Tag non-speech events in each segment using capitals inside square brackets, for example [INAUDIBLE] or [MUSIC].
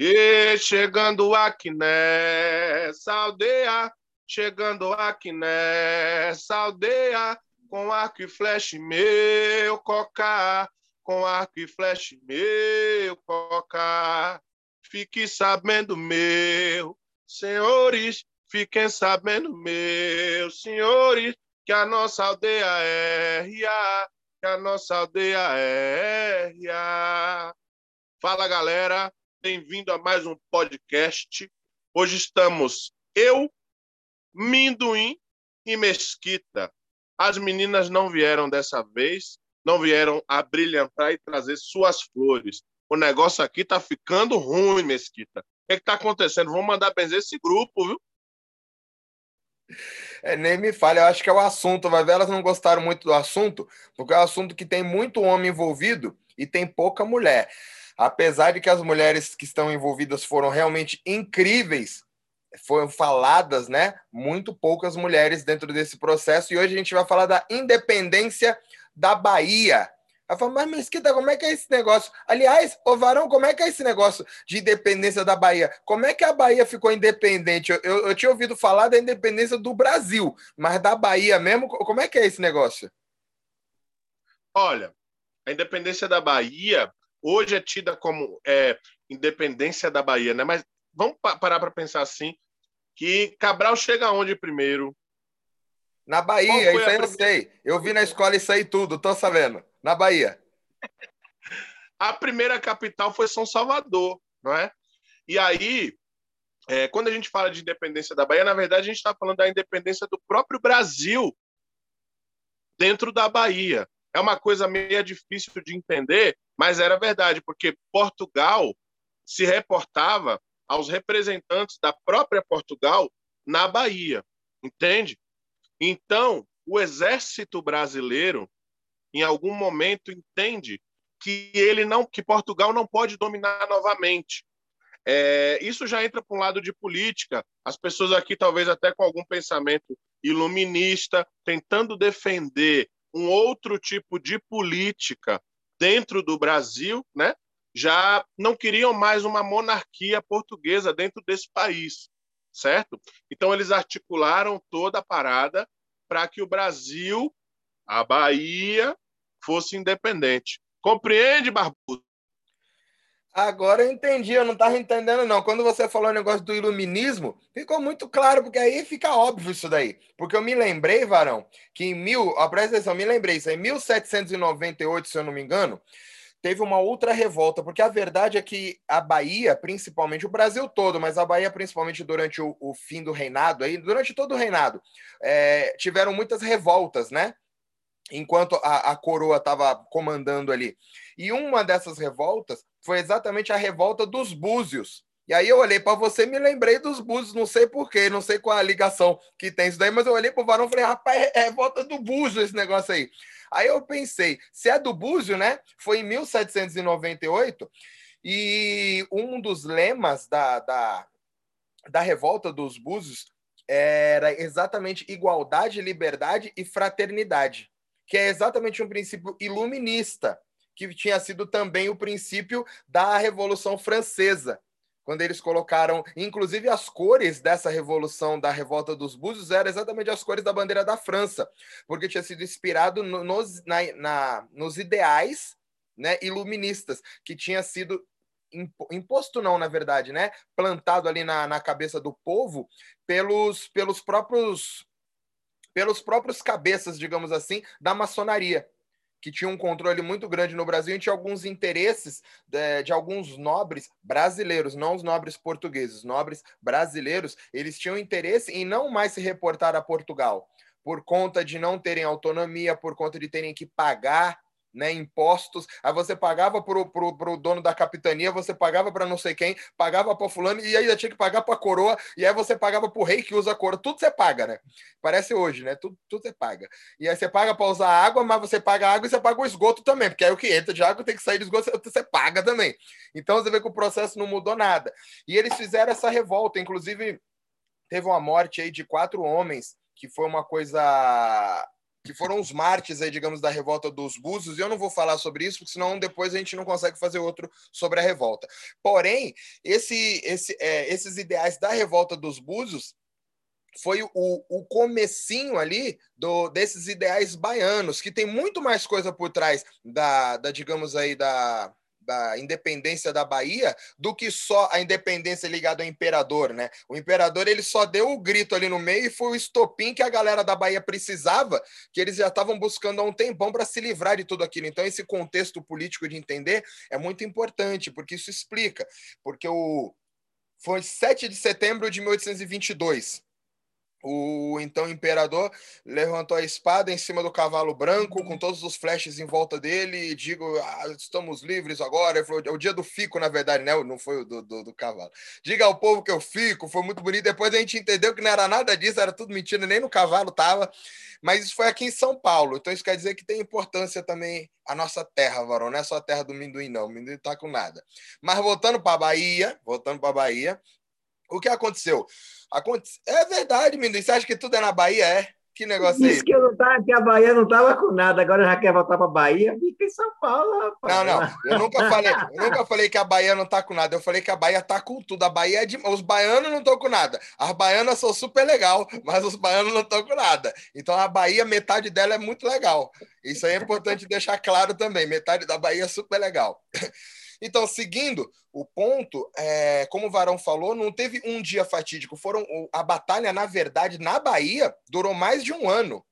E chegando aqui nessa aldeia, chegando aqui nessa aldeia, com arco e flecha meu cocar, com arco e flecha meu cocar. Fique sabendo, meu senhores, fiquem sabendo, meus senhores, que a nossa aldeia é RA, que a nossa aldeia é RA. Fala, galera. Bem-vindo a mais um podcast. Hoje estamos eu, Minduim e Mesquita. As meninas não vieram dessa vez, não vieram a brilhantar e trazer suas flores. O negócio aqui tá ficando ruim, Mesquita. O que, está acontecendo? Vamos mandar benzer esse grupo, viu? É, nem me fale, eu acho que é o assunto. Vai ver, elas não gostaram muito do assunto, porque é um assunto que tem muito homem envolvido e tem pouca mulher. Apesar de que as mulheres que estão envolvidas foram realmente incríveis, foram faladas, né? Muito poucas mulheres dentro desse processo. E hoje a gente vai falar da independência da Bahia. Ela falou, mas Mesquita, como é que é esse negócio? Aliás, ô Varão, como é que é esse negócio de independência da Bahia? Como é que a Bahia ficou independente? Eu, eu, eu tinha ouvido falar da independência do Brasil, mas da Bahia mesmo, como é que é esse negócio? Olha, a independência da Bahia hoje é tida como é, independência da Bahia, né? Mas vamos parar para pensar assim, que Cabral chega aonde primeiro? Na Bahia, isso aí eu sei. Eu vi na escola isso aí tudo, tô sabendo. Na Bahia. [LAUGHS] a primeira capital foi São Salvador, não é? E aí, é, quando a gente fala de independência da Bahia, na verdade a gente está falando da independência do próprio Brasil dentro da Bahia. É uma coisa meio difícil de entender, mas era verdade, porque Portugal se reportava aos representantes da própria Portugal na Bahia, entende? Então, o exército brasileiro, em algum momento, entende que ele não, que Portugal não pode dominar novamente. É, isso já entra para um lado de política. As pessoas aqui, talvez até com algum pensamento iluminista, tentando defender um outro tipo de política dentro do Brasil, né? já não queriam mais uma monarquia portuguesa dentro desse país, certo? Então eles articularam toda a parada para que o Brasil, a Bahia, fosse independente. Compreende, Barbudo? Agora eu entendi, eu não estava entendendo, não. Quando você falou o negócio do iluminismo, ficou muito claro, porque aí fica óbvio isso daí. Porque eu me lembrei, Varão, que em mil. Ó, presta atenção, me lembrei, isso em 1798, se eu não me engano, teve uma outra revolta, porque a verdade é que a Bahia, principalmente, o Brasil todo, mas a Bahia, principalmente durante o, o fim do reinado, aí, durante todo o reinado, é, tiveram muitas revoltas, né? Enquanto a, a coroa estava comandando ali. E uma dessas revoltas foi exatamente a revolta dos búzios. E aí eu olhei para você me lembrei dos búzios, não sei porquê, não sei qual a ligação que tem isso daí, mas eu olhei para o varão e falei, rapaz, é, revolta do búzio esse negócio aí. Aí eu pensei, se é do búzio, né? Foi em 1798, e um dos lemas da, da, da revolta dos búzios era exatamente igualdade, liberdade e fraternidade, que é exatamente um princípio iluminista que tinha sido também o princípio da Revolução Francesa, quando eles colocaram, inclusive as cores dessa revolução da revolta dos Búzios eram exatamente as cores da bandeira da França, porque tinha sido inspirado no, nos, na, na, nos ideais né, iluministas que tinha sido imposto não, na verdade, né, plantado ali na, na cabeça do povo pelos, pelos próprios pelos próprios cabeças, digamos assim, da maçonaria que tinha um controle muito grande no Brasil e tinha alguns interesses de, é, de, alguns nobres brasileiros, não os nobres portugueses, nobres brasileiros, eles tinham interesse em não mais se reportar a Portugal, por conta de não terem autonomia, por conta de terem que pagar né, impostos. Aí você pagava para o dono da capitania, você pagava para não sei quem, pagava para fulano, e ainda tinha que pagar para a coroa, e aí você pagava para o rei que usa a coroa. Tudo você paga, né? Parece hoje, né? Tudo, tudo você paga. E aí você paga para usar água, mas você paga água e você paga o esgoto também, porque aí o que entra de água tem que sair do esgoto, você paga também. Então você vê que o processo não mudou nada. E eles fizeram essa revolta, inclusive teve uma morte aí de quatro homens, que foi uma coisa que foram os mártires aí, digamos, da revolta dos Búzios, e eu não vou falar sobre isso, porque senão depois a gente não consegue fazer outro sobre a revolta. Porém, esse, esse, é, esses ideais da revolta dos Búzios foi o, o comecinho ali do, desses ideais baianos, que tem muito mais coisa por trás da, da digamos aí, da, da independência da Bahia do que só a independência ligada ao imperador, né? O imperador ele só deu o grito ali no meio e foi o estopim que a galera da Bahia precisava, que eles já estavam buscando há um tempão para se livrar de tudo aquilo. Então esse contexto político de entender é muito importante, porque isso explica, porque o foi 7 de setembro de 1822 o então imperador levantou a espada em cima do cavalo branco, com todos os flashes em volta dele, e digo: ah, estamos livres agora. Falou, é o dia do fico, na verdade, né? Não foi o do, do, do, cavalo. Diga ao povo que eu fico, foi muito bonito. Depois a gente entendeu que não era nada disso, era tudo mentira, nem no cavalo tava. Mas isso foi aqui em São Paulo, então isso quer dizer que tem importância também a nossa terra, varão. Não é só a terra do Minduim, não. O Minduim tá com nada. Mas voltando para a Bahia, voltando para a Bahia, o que aconteceu? Aconte... É verdade, menino. Você acha que tudo é na Bahia? É. Que negócio Diz é que, eu não tava, que a Bahia não estava com nada, agora já quer voltar para a Bahia, fica em São Paulo, rapaz. Não, não, eu nunca falei, [LAUGHS] eu nunca falei que a Bahia não está com nada, eu falei que a Bahia está com tudo. A Bahia é de. Os baianos não estão com nada. As baianas são super legal, mas os baianos não estão com nada. Então a Bahia, metade dela é muito legal. Isso aí é importante deixar claro também. Metade da Bahia é super legal. Então, seguindo o ponto, é, como o Varão falou, não teve um dia fatídico. Foram a batalha, na verdade, na Bahia, durou mais de um ano.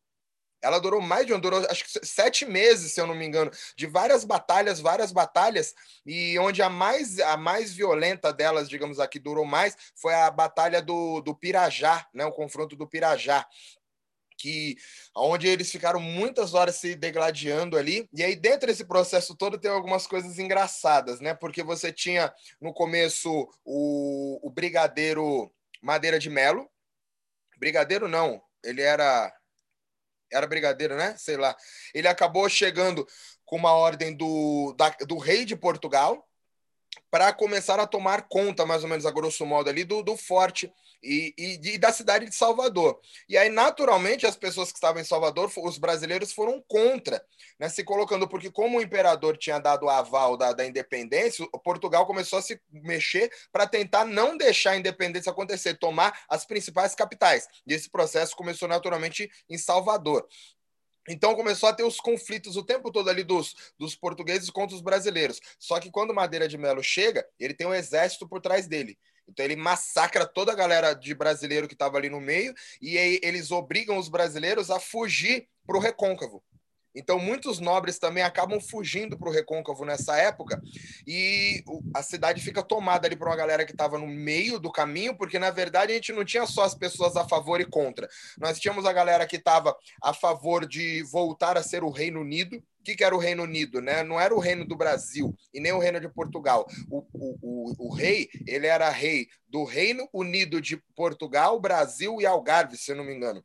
Ela durou mais de um, durou acho que sete meses, se eu não me engano, de várias batalhas, várias batalhas, e onde a mais, a mais violenta delas, digamos aqui, durou mais, foi a batalha do, do Pirajá, né, o confronto do Pirajá, que onde eles ficaram muitas horas se degladiando ali. E aí dentro desse processo todo tem algumas coisas engraçadas, né? Porque você tinha no começo o, o brigadeiro Madeira de Melo. Brigadeiro não, ele era era brigadeiro, né? Sei lá. Ele acabou chegando com uma ordem do, da, do rei de Portugal para começar a tomar conta, mais ou menos a grosso modo ali, do, do forte e, e, e, da cidade de Salvador. E aí, naturalmente, as pessoas que estavam em Salvador, os brasileiros foram contra, né, se colocando, porque como o imperador tinha dado o aval da, da independência, Portugal começou a se mexer para tentar não deixar a independência acontecer, tomar as principais capitais. E esse processo começou naturalmente em Salvador. Então começou a ter os conflitos o tempo todo ali dos, dos portugueses contra os brasileiros. Só que quando Madeira de Melo chega, ele tem um exército por trás dele. Então ele massacra toda a galera de brasileiro que estava ali no meio e aí eles obrigam os brasileiros a fugir para o recôncavo. Então, muitos nobres também acabam fugindo para o recôncavo nessa época e a cidade fica tomada ali por uma galera que estava no meio do caminho, porque na verdade a gente não tinha só as pessoas a favor e contra. Nós tínhamos a galera que estava a favor de voltar a ser o Reino Unido, o que, que, era o Reino Unido, né? Não era o reino do Brasil e nem o reino de Portugal. O, o, o, o, rei, ele era rei do Reino Unido de Portugal, Brasil e Algarve, se não me engano,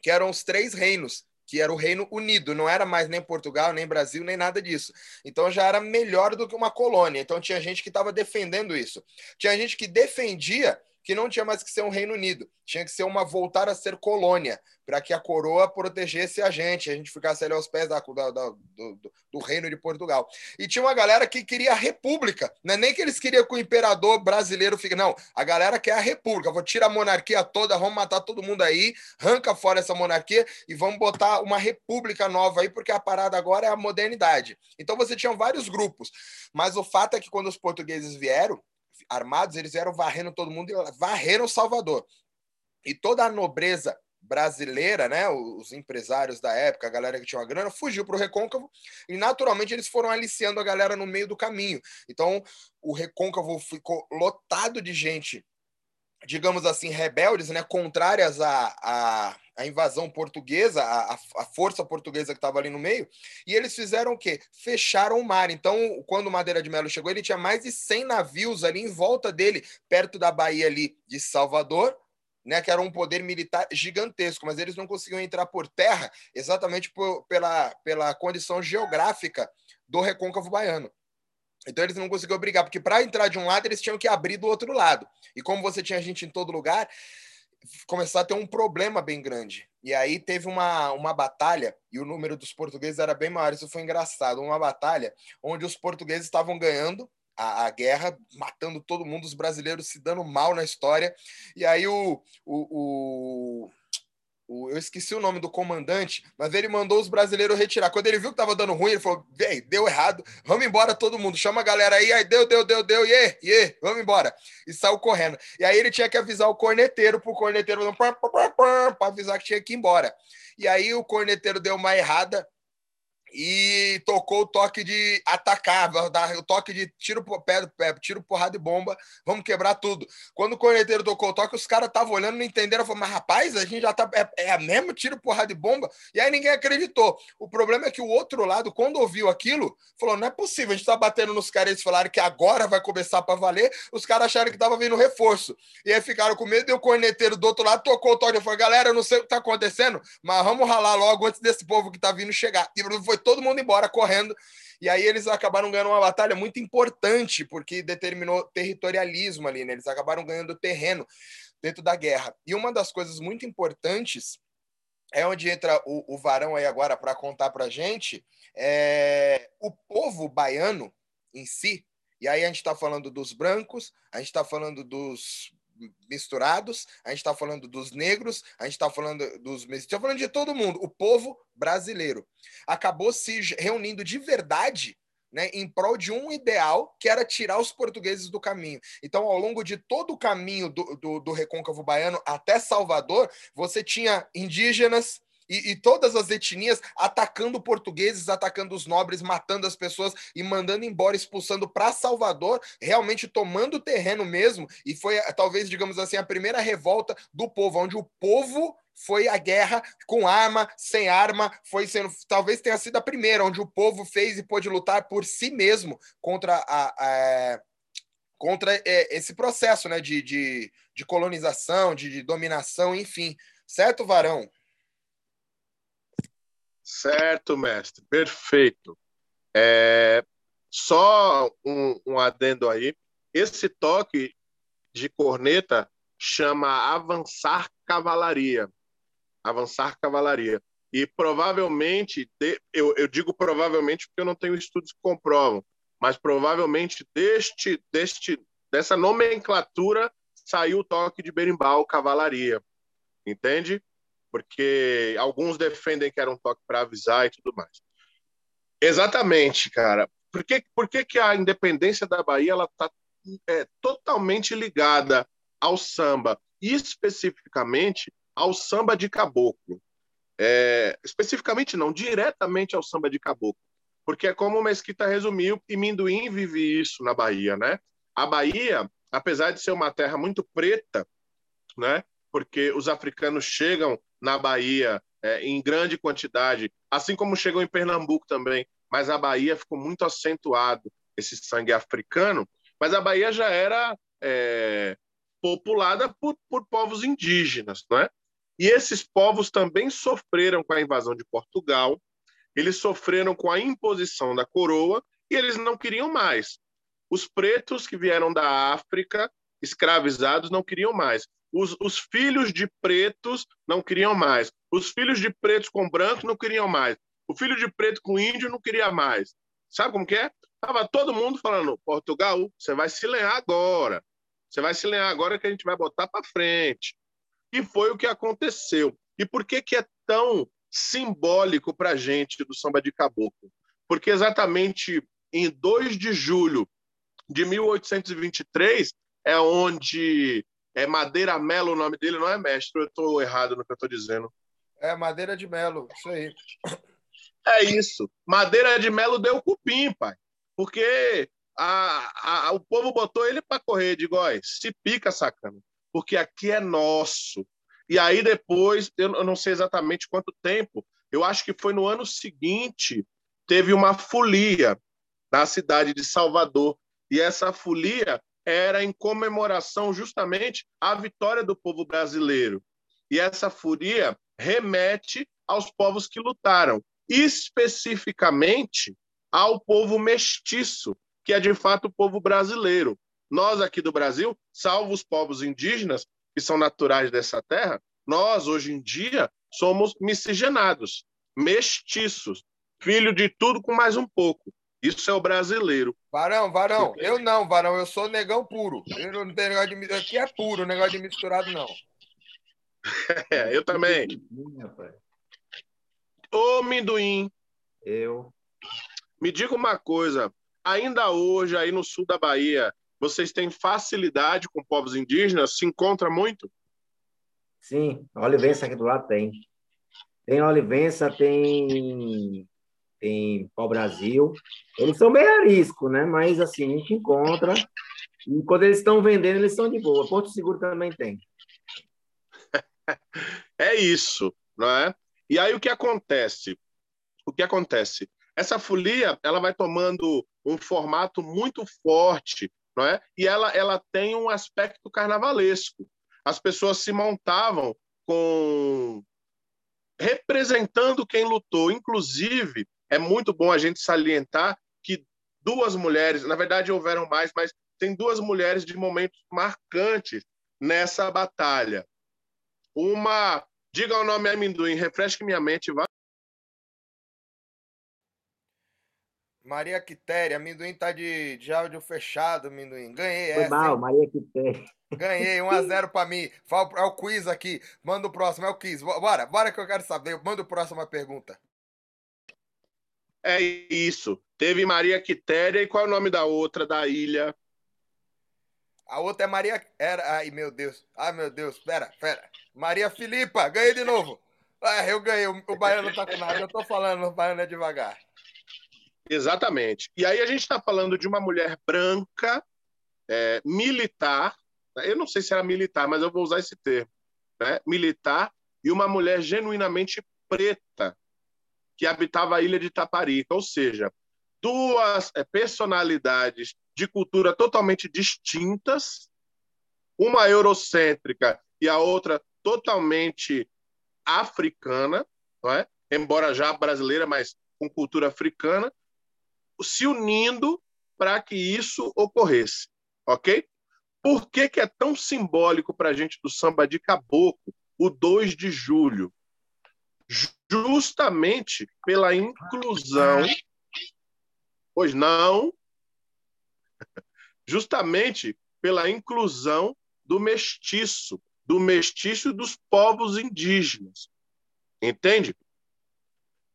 que eram os três reinos que era o Reino Unido, não era mais nem Portugal, nem Brasil, nem nada disso. Então já era melhor do que uma colônia. Então tinha gente que estava defendendo isso. Tinha gente que defendia que não tinha mais que ser um Reino Unido, tinha que ser uma voltar a ser colônia, para que a coroa protegesse a gente, a gente ficasse ali aos pés da, da, da, do, do, Reino de Portugal. E tinha uma galera que queria a república, não é nem que eles queriam que o imperador brasileiro fique, não, a galera quer a república, vou tirar a monarquia toda, vamos matar todo mundo aí, arranca fora essa monarquia e vamos botar uma república nova aí, porque a parada agora é a modernidade. Então você tinha vários grupos, mas o fato é que quando os portugueses vieram, armados, eles vieram varrendo todo mundo e varreram Salvador. E toda a nobreza brasileira, né, os empresários da época, a galera que tinha uma grana, fugiu para o Recôncavo e naturalmente eles foram aliciando a galera no meio do caminho. Então o Recôncavo ficou lotado de gente digamos assim, rebeldes, né, contrárias à, à, à invasão portuguesa, à, à, força portuguesa que estava ali no meio, e eles fizeram o quê? Fecharam o mar. Então, quando Madeira de Melo chegou, ele tinha mais de 100 navios ali em volta dele, perto da Baía ali de Salvador, né, que era um poder militar gigantesco, mas eles não conseguiam entrar por terra exatamente por, pela, pela condição geográfica do recôncavo baiano. Então eles não conseguiam brigar, porque para entrar de um lado eles tinham que abrir do outro lado. E como você tinha gente em todo lugar, começar a ter um problema bem grande. E aí teve uma, uma batalha, e o número dos portugueses era bem maior, isso foi engraçado. Uma batalha onde os portugueses estavam ganhando a, a, guerra, matando todo mundo, os brasileiros se dando mal na história. E aí o, o, o eu esqueci o nome do comandante, mas ele mandou os brasileiros retirar. Quando ele viu que tava dando ruim, ele falou: Véi, deu errado, vamos embora todo mundo, chama a galera aí, aí deu, deu, deu, deu, e e vamos embora. E saiu correndo. E aí ele tinha que avisar o corneteiro pro corneteiro para avisar que tinha que ir embora. E aí o corneteiro deu uma errada, e tocou o toque de atacar, o toque de tiro, pé, pé, tiro porrada e bomba, vamos quebrar tudo. Quando o corneteiro tocou o toque, os caras estavam olhando, não entenderam, falaram, mas rapaz, a gente já tá, é, é mesmo tiro, porrada e bomba? E aí ninguém acreditou. O problema é que o outro lado, quando ouviu aquilo, falou, não é possível, a gente tá batendo nos caras, eles falaram que agora vai começar para valer, os caras acharam que tava vindo reforço. E aí ficaram com medo, e o corneteiro do outro lado tocou o toque e falou, galera, eu não sei o que tá acontecendo, mas vamos ralar logo antes desse povo que tá vindo chegar. E foi todo mundo embora correndo. E aí eles acabaram ganhando uma batalha muito importante, porque determinou territorialismo ali, né? Eles acabaram ganhando terreno dentro da guerra. E uma das coisas muito importantes é onde entra o, o Varão aí agora para contar para gente, é, o povo baiano em si, e aí a gente está falando dos brancos, a gente está falando dos misturados, a gente está falando dos negros, a gente está falando dos está falando de todo mundo, o povo brasileiro acabou se reunindo de verdade né, em prol de um ideal que era tirar os portugueses do caminho. Então, ao longo de todo o caminho do, do, do recôncavo baiano até Salvador, você tinha indígenas, e, e, todas as etnias atacando portugueses, atacando os nobres, matando as pessoas e mandando embora, expulsando para Salvador, realmente tomando terreno mesmo. E foi, talvez, digamos assim, a primeira revolta do povo, onde o povo foi a guerra com arma, sem arma, foi sendo, talvez tenha sido a primeira, onde o povo fez e pôde lutar por si mesmo contra a, a contra é, esse processo né, de, de, de colonização, de, de dominação, enfim. Certo, Varão? Certo, mestre. Perfeito. É, só um, um adendo aí. Esse toque de corneta chama avançar cavalaria. Avançar cavalaria. E provavelmente, eu, eu digo provavelmente porque eu não tenho estudos que comprovam, mas provavelmente deste, deste, dessa nomenclatura saiu o toque de berimbau, cavalaria. Entende? Porque alguns defendem que era um toque para avisar e tudo mais. Exatamente, cara. Por que, por que, que a independência da Bahia ela está é, totalmente ligada ao samba, e especificamente ao samba de caboclo? É, especificamente não, diretamente ao samba de caboclo. Porque é como o Mesquita resumiu, e Minduim vive isso na Bahia, né? A Bahia, apesar de ser uma terra muito preta, né? Porque os africanos chegam na Bahia é, em grande quantidade, assim como chegou em Pernambuco também, mas a Bahia ficou muito acentuado esse sangue africano, mas a Bahia já era é, populada por, por povos indígenas, não é? E esses povos também sofreram com a invasão de Portugal, eles sofreram com a imposição da coroa e eles não queriam mais. Os pretos que vieram da África, escravizados, não queriam mais. Os, os, filhos de pretos não queriam mais. Os filhos de pretos com brancos não queriam mais. O filho de preto com índio não queria mais. Sabe como que é? Tava todo mundo falando, Portugal, você vai se lenhar agora. Você vai se lenhar agora que a gente vai botar para frente. E foi o que aconteceu. E por que que é tão simbólico para a gente do samba de caboclo? Porque exatamente em 2 de julho de 1823 é onde é Madeira Melo o nome dele, não é mestre? Eu estou errado no que eu estou dizendo. É Madeira de Melo, isso aí. É isso. Madeira de Melo deu cupim, pai. Porque a, a, o povo botou ele para correr de góis. Se pica, sacana. Porque aqui é nosso. E aí depois, eu não sei exatamente quanto tempo, eu acho que foi no ano seguinte, teve uma folia na cidade de Salvador. E essa folia era em comemoração justamente à vitória do povo brasileiro. E essa furia remete aos povos que lutaram, especificamente ao povo mestiço, que é de fato o povo brasileiro. Nós aqui do Brasil, salvo os povos indígenas, que são naturais dessa terra, nós, hoje em dia, somos miscigenados, mestiços, filho de tudo com mais um pouco. Isso é o brasileiro. Varão, varão, eu não, varão, eu sou negão puro. Eu não tenho negócio de aqui é puro, negócio de misturado não. [LAUGHS] É, eu também. Ô, Minduim. Eu. Me diga uma coisa. Ainda hoje, aí no sul da Bahia, vocês têm facilidade com povos indígenas? Se encontra muito? Sim, a Olivença aqui do lado tem. Tem Olivença, tem tem pau-brasil. Eles são bem arisco, né? Mas assim, a gente encontra. E quando eles estão vendendo, eles estão de boa. Porto Seguro também tem. [LAUGHS] É isso, não é? E aí o que acontece? O que acontece? Essa folia, ela vai tomando um formato muito forte, não é? E ela, ela tem um aspecto carnavalesco. As pessoas se montavam com representando quem lutou, inclusive é muito bom a gente salientar que duas mulheres, na verdade houveram mais, mas tem duas mulheres de momentos marcantes nessa batalha. Uma, diga o nome amendoim, refresque minha mente, vai. Maria Quitéria, amendoim tá de, de áudio fechado, amendoim. Ganhei Foi essa. mal? Maria Quitéria. Ganhei, 1x0 [LAUGHS] para mim. É o quiz aqui. Manda o próximo, é o quiz. Bora, bora que eu quero saber. Manda o próximo a pergunta. É isso. Teve Maria Quitéria e qual é o nome da outra da ilha? A outra é Maria. Era. Ai, meu Deus. Ai, meu Deus. Pera, pera. Maria Filipa, ganhei de novo. Ah, eu ganhei. O baiano tá com nada. Eu tô falando, o baiano é devagar. Exatamente. E aí a gente está falando de uma mulher branca, é, militar. Eu não sei se era militar, mas eu vou usar esse termo. Né? Militar e uma mulher genuinamente preta, que habitava a ilha de Taparica, ou seja, duas é, personalidades de cultura totalmente distintas, uma eurocêntrica e a outra totalmente africana, não é? embora já brasileira, mas com cultura africana, se unindo para que isso ocorresse, ok? Por que, que é tão simbólico para a gente do samba de caboclo o 2 de julho? Justamente pela inclusão. Pois não. Justamente pela inclusão do mestiço, do mestiço dos povos indígenas. Entende?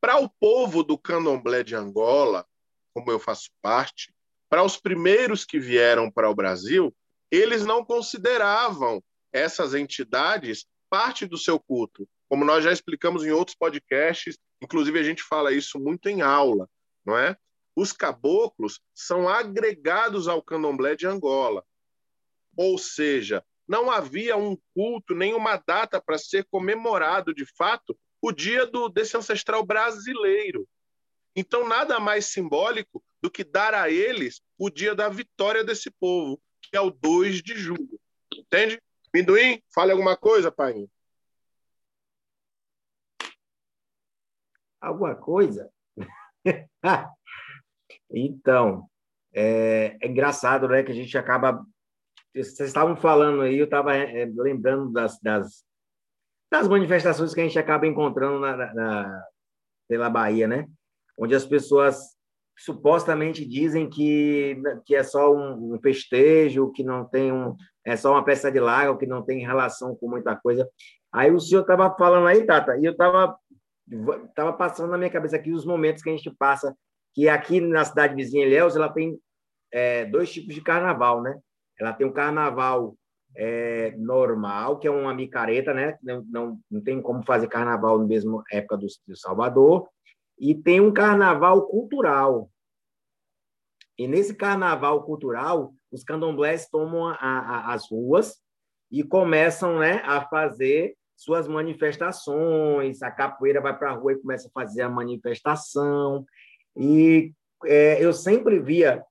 Para o povo do candomblé de Angola, como eu faço parte, para os primeiros que vieram para o Brasil, eles não consideravam essas entidades parte do seu culto. Como nós já explicamos em outros podcasts, inclusive a gente fala isso muito em aula, não é? Os caboclos são agregados ao candomblé de Angola. Ou seja, não havia um culto, nenhuma data para ser comemorado de fato o dia do, desse ancestral brasileiro. Então, nada mais simbólico do que dar a eles o dia da vitória desse povo, que é o 2 de julho. Entende? Minduim, fale alguma coisa, pai. Alguma coisa. [LAUGHS] então, é, é, engraçado, né, que a gente acaba. Vocês estavam falando aí, eu estava é, lembrando das, das, das, manifestações que a gente acaba encontrando na, na, pela Bahia, né? Onde as pessoas supostamente dizem que, que é só um, um festejo, que não tem um. É só uma peça de lago, que não tem relação com muita coisa. Aí o senhor estava falando aí, Tata, e eu estava estava passando na minha cabeça aqui os momentos que a gente passa, que aqui na cidade vizinha Ilhéus, ela tem é, dois tipos de carnaval, né? Ela tem um carnaval é, normal, que é uma micareta, né? Não, não, não tem como fazer carnaval na mesma época do, do Salvador. E tem um carnaval cultural. E nesse carnaval cultural, os candomblés tomam a, a, as ruas e começam né, a fazer suas manifestações, a capoeira vai para a rua e começa a fazer a manifestação. E é, eu sempre via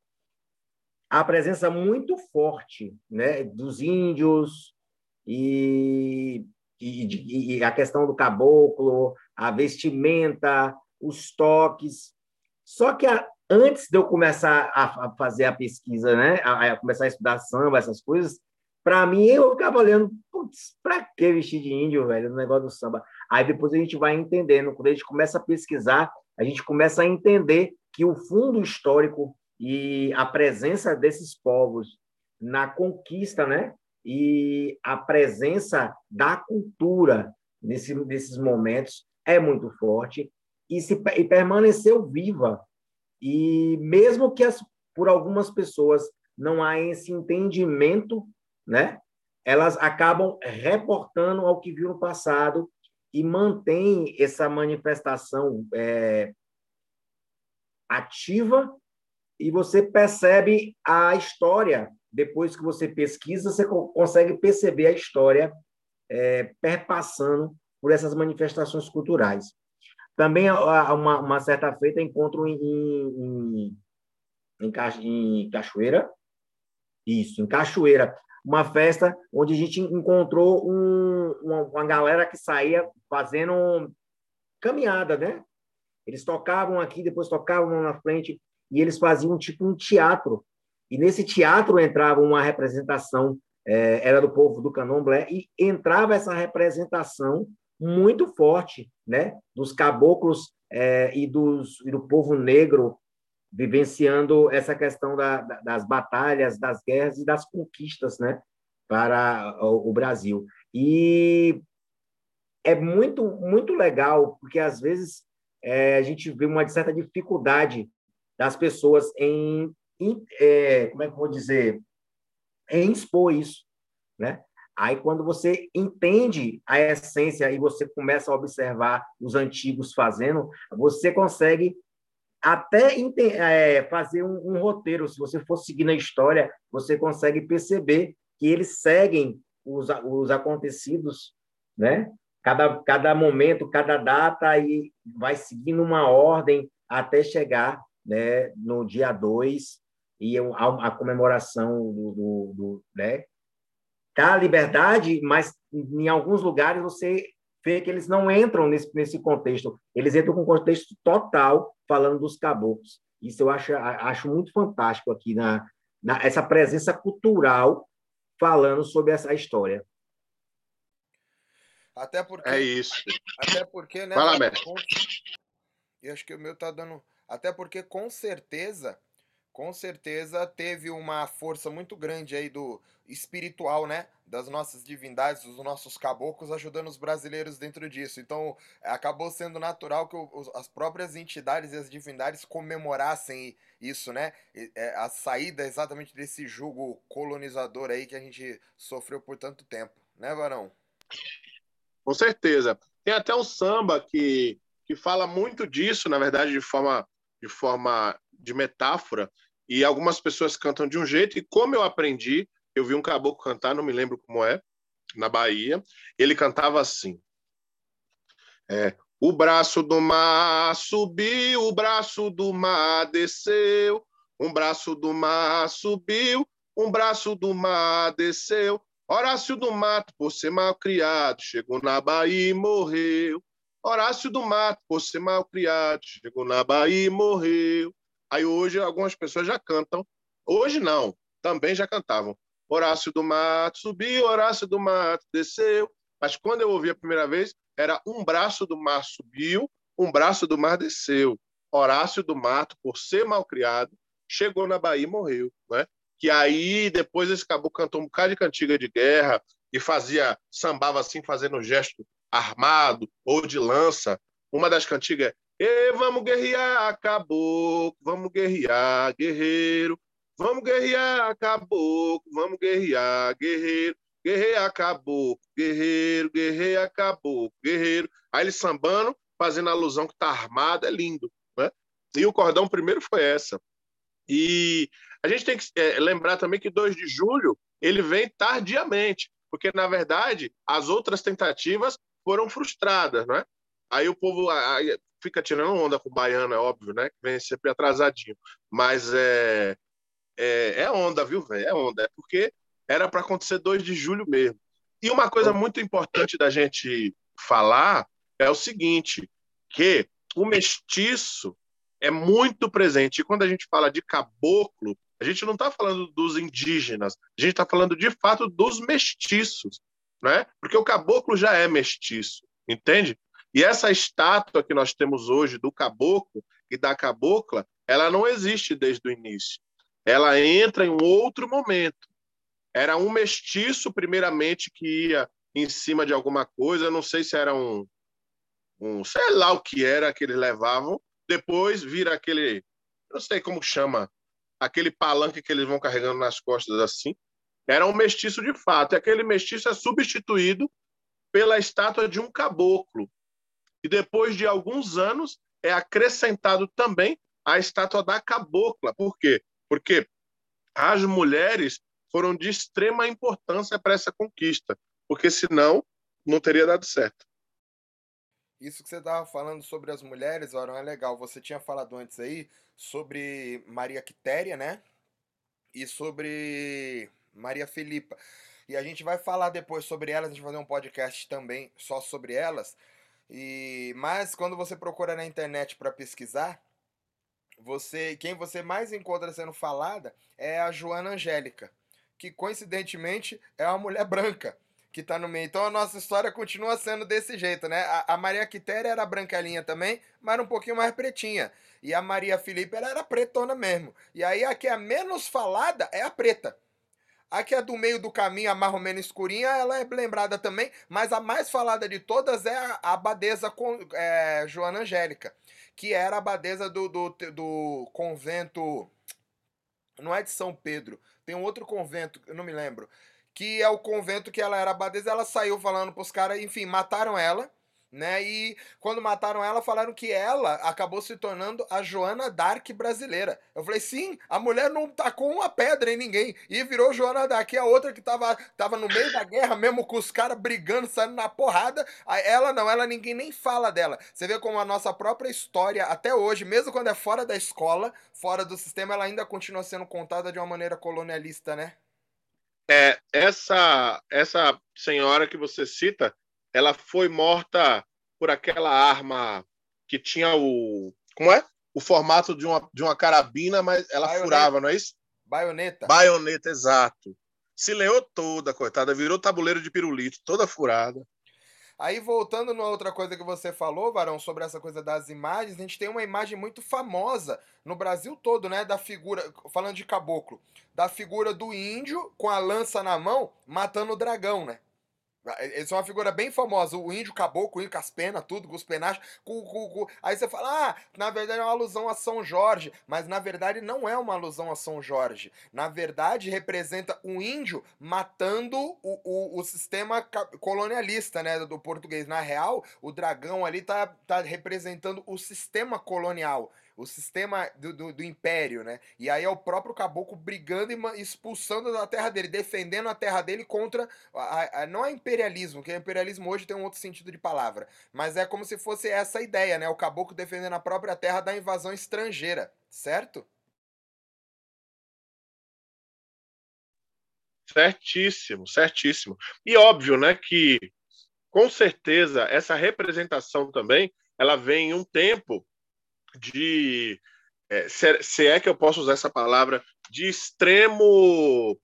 a presença muito forte né, dos índios e, e, e, a questão do caboclo, a vestimenta, os toques. Só que a, antes de eu começar a, a fazer a pesquisa, né, a, a, começar a estudar samba, essas coisas, para mim eu ficava olhando, putz, pra que vestir de índio, velho, no negócio do samba? Aí depois a gente vai entendendo, quando a gente começa a pesquisar, a gente começa a entender que o fundo histórico e a presença desses povos na conquista, né? E a presença da cultura nesse, nesses momentos é muito forte e, se, e permaneceu viva. E mesmo que as, por algumas pessoas não há esse entendimento, né? Elas acabam reportando ao que viu no passado e mantém essa manifestação é, ativa e você percebe a história. Depois que você pesquisa, você consegue perceber a história é, perpassando por essas manifestações culturais. Também, uma, uma certa feita, encontro em, em, em, em Cachoeira, isso, em Cachoeira, uma festa onde a gente encontrou um, uma, uma, galera que saía fazendo caminhada, né? Eles tocavam aqui, depois tocavam na frente, e eles faziam tipo um teatro. E nesse teatro entrava uma representação, é, era do povo do candomblé, e entrava essa representação muito forte, né? Dos caboclos é, e, dos, e do povo negro vivenciando essa questão da, das batalhas, das guerras e das conquistas, né? Para o, Brasil. E é muito, muito legal, porque às vezes é, a gente vê uma certa dificuldade das pessoas em, em é, como é que vou dizer, em expor isso, né? Aí, quando você entende a essência e você começa a observar os antigos fazendo, você consegue até é, fazer um, um, roteiro. Se você for seguir na história, você consegue perceber que eles seguem os, os acontecidos, né? Cada, cada momento, cada data, e vai seguindo uma ordem até chegar né, no dia 2 e a, a comemoração do, do, do né, da liberdade, mas em alguns lugares você vê que eles não entram nesse, nesse contexto. Eles entram com um contexto total, falando dos caboclos. Isso eu acho, acho muito fantástico aqui, na, na essa presença cultural falando sobre essa história. Até porque. É isso. Até porque, né? Fala, Eu acho que o meu tá dando. Até porque, com certeza, com certeza teve uma força muito grande aí do espiritual, né? Das nossas divindades, dos nossos caboclos, ajudando os brasileiros dentro disso. Então, acabou sendo natural que as próprias entidades e as divindades comemorassem isso, né? É, a saída exatamente desse jugo colonizador aí que a gente sofreu por tanto tempo, né, Varão? Com certeza. Tem até um samba que, que fala muito disso, na verdade, de forma, de forma de metáfora, e algumas pessoas cantam de um jeito, e como eu aprendi, eu vi um caboclo cantar, não me lembro como é, na Bahia. Ele cantava assim: é, O braço do mar subiu, o braço do mar desceu, um braço do mar subiu, um braço do mar desceu. Horácio do Mato, por ser mal criado, chegou na Bahia e morreu. Horácio do Mato, por ser mal criado, chegou na Bahia e morreu. Aí hoje algumas pessoas já cantam. Hoje não, também já cantavam. Horácio do Mato subiu, Horácio do Mato desceu. Mas quando eu ouvi a primeira vez, era um braço do mar subiu, um braço do mar desceu. Horácio do Mato, por ser mal criado, chegou na Bahia e morreu. Né? Que aí depois esse caboclo cantou um bocado de cantiga de guerra e fazia, sambava assim, fazendo gesto armado ou de lança. Uma das cantigas é vamos guerrear, caboclo, vamos guerrear, guerreiro. Vamos guerrear, caboclo, vamos guerrear, guerreiro. Guerreiro acabou, guerreiro, guerreiro acabou, guerreiro. Aí ele sambando, fazendo alusão que tá armado, é lindo. Né? E o cordão primeiro foi essa. E a gente tem que é, lembrar também que 2 de julho ele vem tardiamente, porque na verdade as outras tentativas foram frustradas, não é? Aí o povo aí fica tirando onda com o baiano, é óbvio, né? Que vem sempre atrasadinho. Mas é, é, é onda, viu, velho? É onda. É porque era para acontecer 2 de julho mesmo. E uma coisa muito importante da gente falar é o seguinte, que o mestiço é muito presente. E quando a gente fala de caboclo, a gente não está falando dos indígenas, a gente está falando de fato dos mestiços. Né? Porque o caboclo já é mestiço, entende? E essa estátua que nós temos hoje do caboclo e da cabocla, ela não existe desde o início. Ela entra em um outro momento. Era um mestiço, primeiramente, que ia em cima de alguma coisa, não sei se era um, um sei lá o que era que eles levavam, depois vira aquele, não sei como chama, aquele palanque que eles vão carregando nas costas assim. Era um mestiço de fato, e aquele mestiço é substituído pela estátua de um caboclo, e depois de alguns anos é acrescentado também a estátua da cabocla. Por quê? Porque as mulheres foram de extrema importância para essa conquista, porque senão não teria dado certo. Isso que você estava falando sobre as mulheres, Orão, é legal. Você tinha falado antes aí sobre Maria Quitéria, né? E sobre Maria Filipa. E a gente vai falar depois sobre elas, a gente vai fazer um podcast também só sobre elas. E mas quando você procura na internet para pesquisar, você quem você mais encontra sendo falada é a Joana Angélica, que coincidentemente é uma mulher branca que tá no meio. Então a nossa história continua sendo desse jeito, né? A, a Maria Quitéria era brancalinha também, mas era um pouquinho mais pretinha. E a Maria Felipe ela era pretona mesmo. E aí a que é menos falada é a preta. A que é do meio do caminho, a mais ou menos escurinha, ela é lembrada também, mas a mais falada de todas é a, abadesa é, Joana Angélica, que era a abadesa do, do, do convento. Não é de São Pedro, tem um outro convento, eu não me lembro, que é o convento que ela era abadesa. Ela saiu falando pros caras, enfim, mataram ela né? E quando mataram ela, falaram que ela acabou se tornando a Joana Dark brasileira. Eu falei, sim, a mulher não tacou uma pedra em ninguém e virou Joana Dark. E a outra que tava, tava no meio da guerra, mesmo com os caras brigando, saindo na porrada. Ela não, ela ninguém nem fala dela. Você vê como a nossa própria história, até hoje, mesmo quando é fora da escola, fora do sistema, ela ainda continua sendo contada de uma maneira colonialista, né? É, essa, essa senhora que você cita, ela foi morta por aquela arma que tinha o. Como é? O formato de uma, de uma carabina, mas ela Baioneta. furava, não é isso? Baioneta. Baioneta, exato. Se leou toda, coitada, virou tabuleiro de pirulito, toda furada. Aí, voltando numa outra coisa que você falou, Varão, sobre essa coisa das imagens, a gente tem uma imagem muito famosa no Brasil todo, né? Da figura, falando de caboclo, da figura do índio com a lança na mão matando o dragão, né? Eles são uma figura bem famosa. O índio caboclo, o índio com as penas, tudo, com os penachos. Com, com, com... Aí você fala, ah, na verdade é uma alusão a São Jorge. Mas na verdade não é uma alusão a São Jorge. Na verdade representa um índio matando o, o, o sistema colonialista, né, do português. Na real, o dragão ali tá, tá representando o sistema colonial o sistema do, do, do, império, né? E aí é o próprio caboclo brigando e expulsando da terra dele, defendendo a terra dele contra. A, a, não é imperialismo, porque imperialismo hoje tem um outro sentido de palavra. Mas é como se fosse essa ideia, né? O caboclo defendendo a própria terra da invasão estrangeira, certo? Certíssimo, certíssimo. E óbvio, né, que com certeza essa representação também ela vem em um tempo de é, se, é que eu posso usar essa palavra de extremo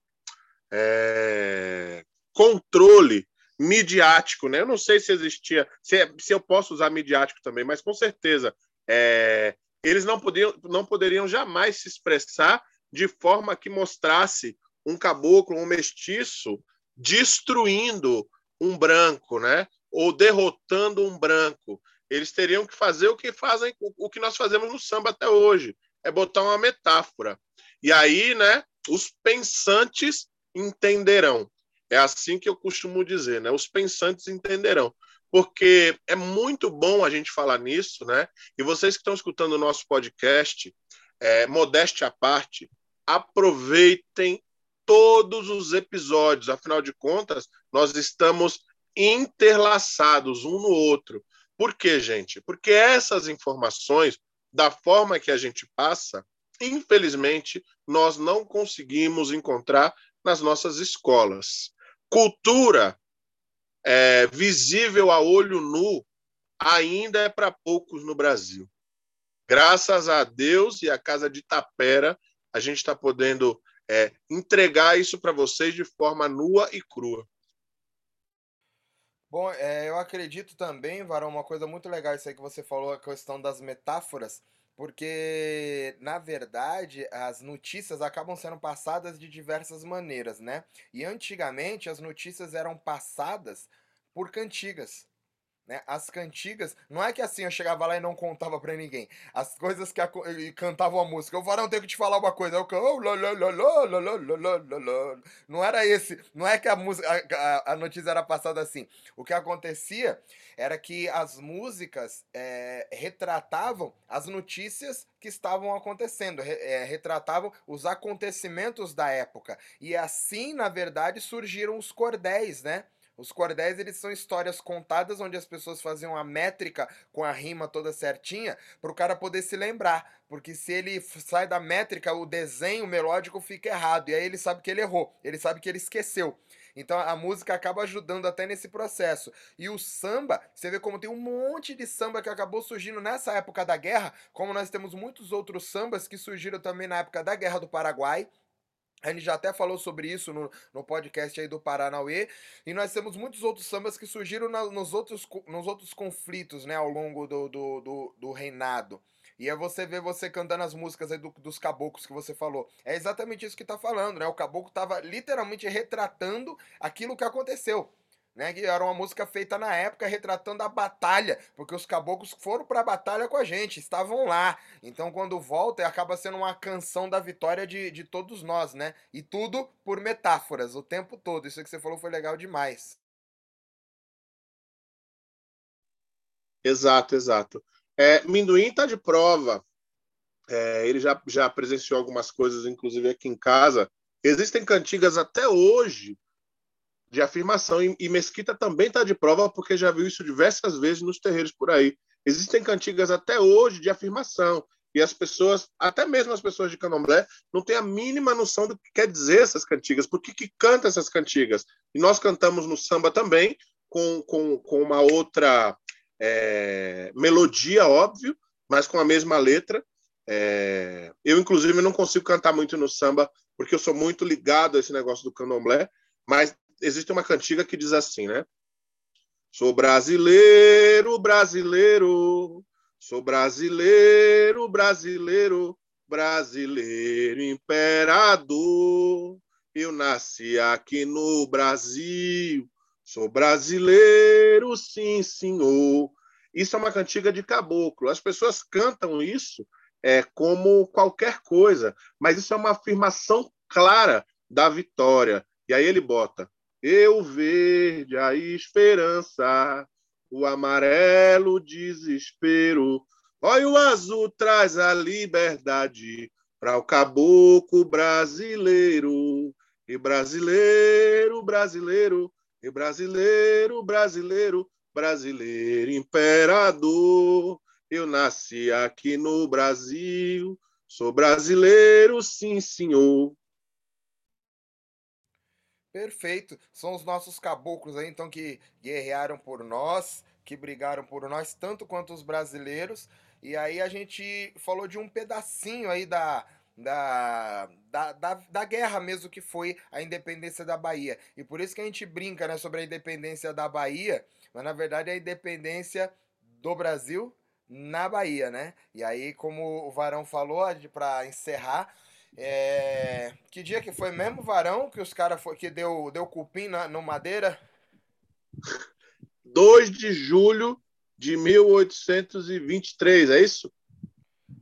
é, controle midiático, né? Eu não sei se existia, se, se eu posso usar midiático também, mas com certeza é, eles não podiam, não poderiam jamais se expressar de forma que mostrasse um caboclo, um mestiço destruindo um branco, né? Ou derrotando um branco. Eles teriam que fazer o que fazem, o que nós fazemos no samba até hoje, é botar uma metáfora. E aí, né, os pensantes entenderão. É assim que eu costumo dizer, né? Os pensantes entenderão. Porque é muito bom a gente falar nisso, né? E vocês que estão escutando o nosso podcast, é, modéstia à parte, aproveitem todos os episódios. Afinal de contas, nós estamos interlaçados um no outro. Por quê, gente? Porque essas informações, da forma que a gente passa, infelizmente, nós não conseguimos encontrar nas nossas escolas. Cultura é, visível a olho nu ainda é para poucos no Brasil. Graças a Deus e a Casa de Tapera, a gente está podendo é, entregar isso para vocês de forma nua e crua. Bom, é, eu acredito também, Varão, uma coisa muito legal isso aí que você falou, a questão das metáforas, porque, na verdade, as notícias acabam sendo passadas de diversas maneiras, né? E antigamente as notícias eram passadas por cantigas. Né? As cantigas, não é que assim eu chegava lá e não contava para ninguém. As coisas que e cantavam a música. Eu varão tenho que te falar uma coisa. Eu não era esse, não é que a música a, a, notícia era passada assim. O que acontecia era que as músicas é, retratavam as notícias que estavam acontecendo, é, retratavam os acontecimentos da época. E assim, na verdade, surgiram os cordéis, né? Os cordéis, eles são histórias contadas onde as pessoas faziam a métrica com a rima toda certinha para o cara poder se lembrar. Porque se ele sai da métrica, o desenho melódico fica errado. E aí ele sabe que ele errou, ele sabe que ele esqueceu. Então a música acaba ajudando até nesse processo. E o samba, você vê como tem um monte de samba que acabou surgindo nessa época da guerra, como nós temos muitos outros sambas que surgiram também na época da Guerra do Paraguai. A gente já até falou sobre isso no, no podcast aí do Paranauê. E nós temos muitos outros sambas que surgiram na, nos, outros, nos outros conflitos, né, ao longo do, do, do, do reinado. E é você ver você cantando as músicas aí do, dos caboclos que você falou. É exatamente isso que tá falando, né? O caboclo tava literalmente retratando aquilo que aconteceu né? Que era uma música feita na época retratando a batalha, porque os caboclos foram para a batalha com a gente, estavam lá. Então, quando volta, acaba sendo uma canção da vitória de, de todos nós, né? E tudo por metáforas, o tempo todo. Isso que você falou foi legal demais. Exato, exato. É, Minduim tá de prova. É, ele já, já presenciou algumas coisas, inclusive aqui em casa. Existem cantigas até hoje de afirmação. E, e Mesquita também está de prova, porque já viu isso diversas vezes nos terreiros por aí. Existem cantigas até hoje de afirmação. E as pessoas, até mesmo as pessoas de candomblé, não têm a mínima noção do que quer dizer essas cantigas, por que, canta essas cantigas. E nós cantamos no samba também, com, com, com uma outra é, melodia, óbvio, mas com a mesma letra. É, eu, inclusive, não consigo cantar muito no samba, porque eu sou muito ligado a esse negócio do candomblé, mas existe uma cantiga que diz assim, né? Sou brasileiro, brasileiro, sou brasileiro, brasileiro, brasileiro imperador. Eu nasci aqui no Brasil, sou brasileiro, sim, senhor. Isso é uma cantiga de caboclo. As pessoas cantam isso é, como qualquer coisa, mas isso é uma afirmação clara da vitória. E aí ele bota: eu verde a esperança, o amarelo desespero. Olha, o azul traz a liberdade para o caboclo brasileiro. E brasileiro, brasileiro, e brasileiro, brasileiro, brasileiro imperador. Eu nasci aqui no Brasil, sou brasileiro, sim, senhor. Perfeito. São os nossos caboclos aí, então, que guerrearam por nós, que brigaram por nós, tanto quanto os brasileiros. E aí a gente falou de um pedacinho aí da, da, da, da, da, guerra mesmo que foi a independência da Bahia. E por isso que a gente brinca né, sobre a independência da Bahia, mas na verdade é a independência do Brasil na Bahia, né? E aí, como o Varão falou, para encerrar, é... Que dia que foi mesmo, Varão, que os caras que deu, deu cupim na, no Madeira? 2 de julho de 1823, é isso?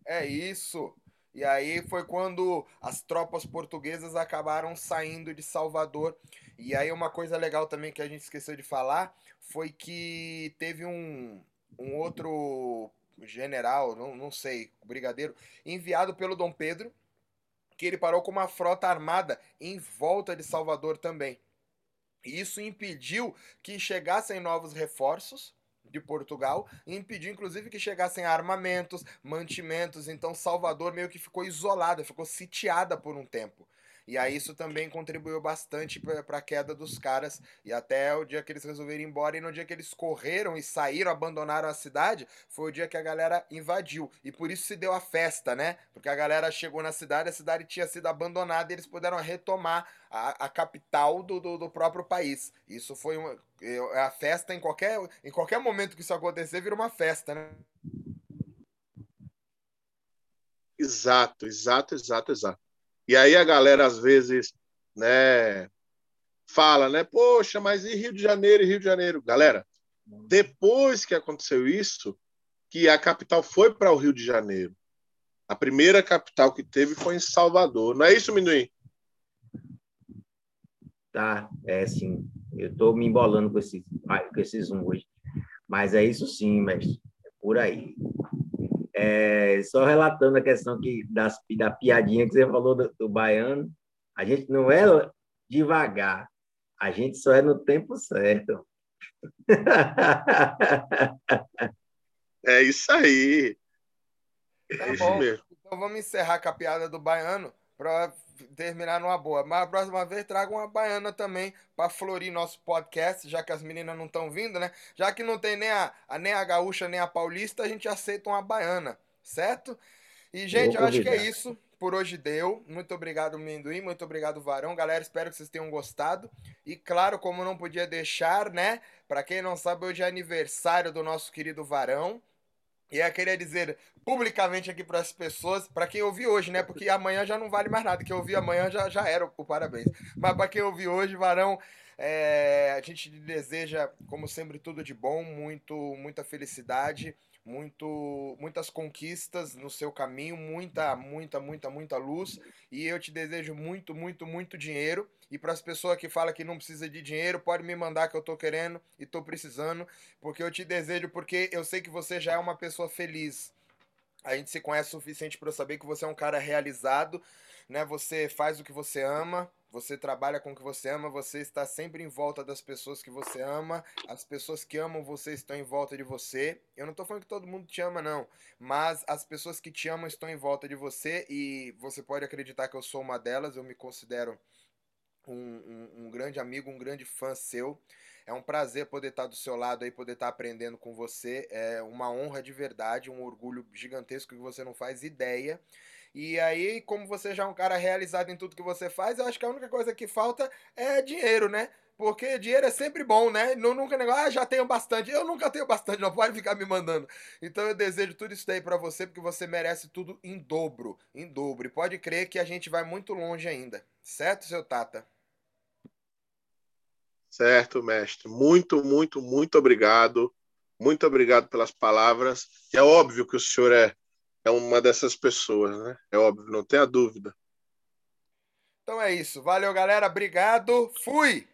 É isso. E aí foi quando as tropas portuguesas acabaram saindo de Salvador. E aí uma coisa legal também que a gente esqueceu de falar foi que teve um, um outro general, não, não sei, brigadeiro, enviado pelo Dom Pedro que ele parou com uma frota armada em volta de Salvador também. Isso impediu que chegassem novos reforços de Portugal e impediu inclusive que chegassem armamentos, mantimentos. Então Salvador meio que ficou isolada, ficou sitiada por um tempo. E aí isso também contribuiu bastante para a queda dos caras. E até o dia que eles resolveram ir embora, e no dia que eles correram e saíram, abandonaram a cidade, foi o dia que a galera invadiu. E por isso se deu a festa, né? Porque a galera chegou na cidade, a cidade tinha sido abandonada e eles puderam retomar a, a capital do, do, do, próprio país. Isso foi uma. A festa em qualquer, em qualquer momento que isso acontecer, vira uma festa, né? Exato, exato, exato, exato. E aí a galera às vezes, né, fala, né, poxa, mas e Rio de Janeiro, e Rio de Janeiro? Galera, depois que aconteceu isso, que a capital foi para o Rio de Janeiro. A primeira capital que teve foi em Salvador. Não é isso, Minuim? Tá, é sim. Eu estou me embolando com esse, com esse zoom hoje. Mas é isso sim, mestre. É por aí. É, só relatando a questão que, das, da piadinha que você falou do, do baiano, a gente não é devagar, a gente só é no tempo certo. [LAUGHS] É isso aí. Tá é bom. Mesmo. Então vamos encerrar com a piada do baiano para terminar numa boa. Mas a próxima vez traga uma baiana também para florir nosso podcast, já que as meninas não estão vindo, né? Já que não tem nem a, a, nem a gaúcha nem a paulista, a gente aceita uma baiana, certo? E, gente, eu acho que é isso. Por hoje deu. Muito obrigado, Mendoim. Muito obrigado, Varão. Galera, espero que vocês tenham gostado. E claro, como não podia deixar, né? Para quem não sabe, hoje é aniversário do nosso querido Varão. E eu queria dizer publicamente aqui para as pessoas, para quem ouviu hoje, né? Porque amanhã já não vale mais nada. Que eu ouvi amanhã já, já era o, parabéns. Mas para quem ouviu hoje, Varão, é, a gente deseja, como sempre, tudo de bom, muito, muita felicidade muito, muitas conquistas no seu caminho, muita, muita, muita, muita luz. E eu te desejo muito, muito, muito dinheiro. E para as pessoas que falam que não precisa de dinheiro, pode me mandar que eu tô querendo e tô precisando, porque eu te desejo, porque eu sei que você já é uma pessoa feliz. A gente se conhece o suficiente para eu saber que você é um cara realizado, né? Você faz o que você ama, você trabalha com o que você ama, você está sempre em volta das pessoas que você ama, as pessoas que amam você estão em volta de você. Eu não estou falando que todo mundo te ama, não, mas as pessoas que te amam estão em volta de você e você pode acreditar que eu sou uma delas, eu me considero um, um, um grande amigo, um grande fã seu. É um prazer poder estar do seu lado aí, poder estar aprendendo com você. É uma honra de verdade, um orgulho gigantesco que você não faz ideia. E aí, como você já é um cara realizado em tudo que você faz, eu acho que a única coisa que falta é dinheiro, né? Porque dinheiro é sempre bom, né? Não, nunca negócio, ah, já tenho bastante. Eu nunca tenho bastante, não pode ficar me mandando. Então eu desejo tudo isso aí para você, porque você merece tudo em dobro, em dobro. E pode crer que a gente vai muito longe ainda. Certo, seu Tata? Certo, mestre. Muito, muito, muito obrigado. Muito obrigado pelas palavras. E é óbvio que o senhor é é uma dessas pessoas, né? É óbvio, não tenha dúvida. Então é isso. Valeu, galera. Obrigado. Fui!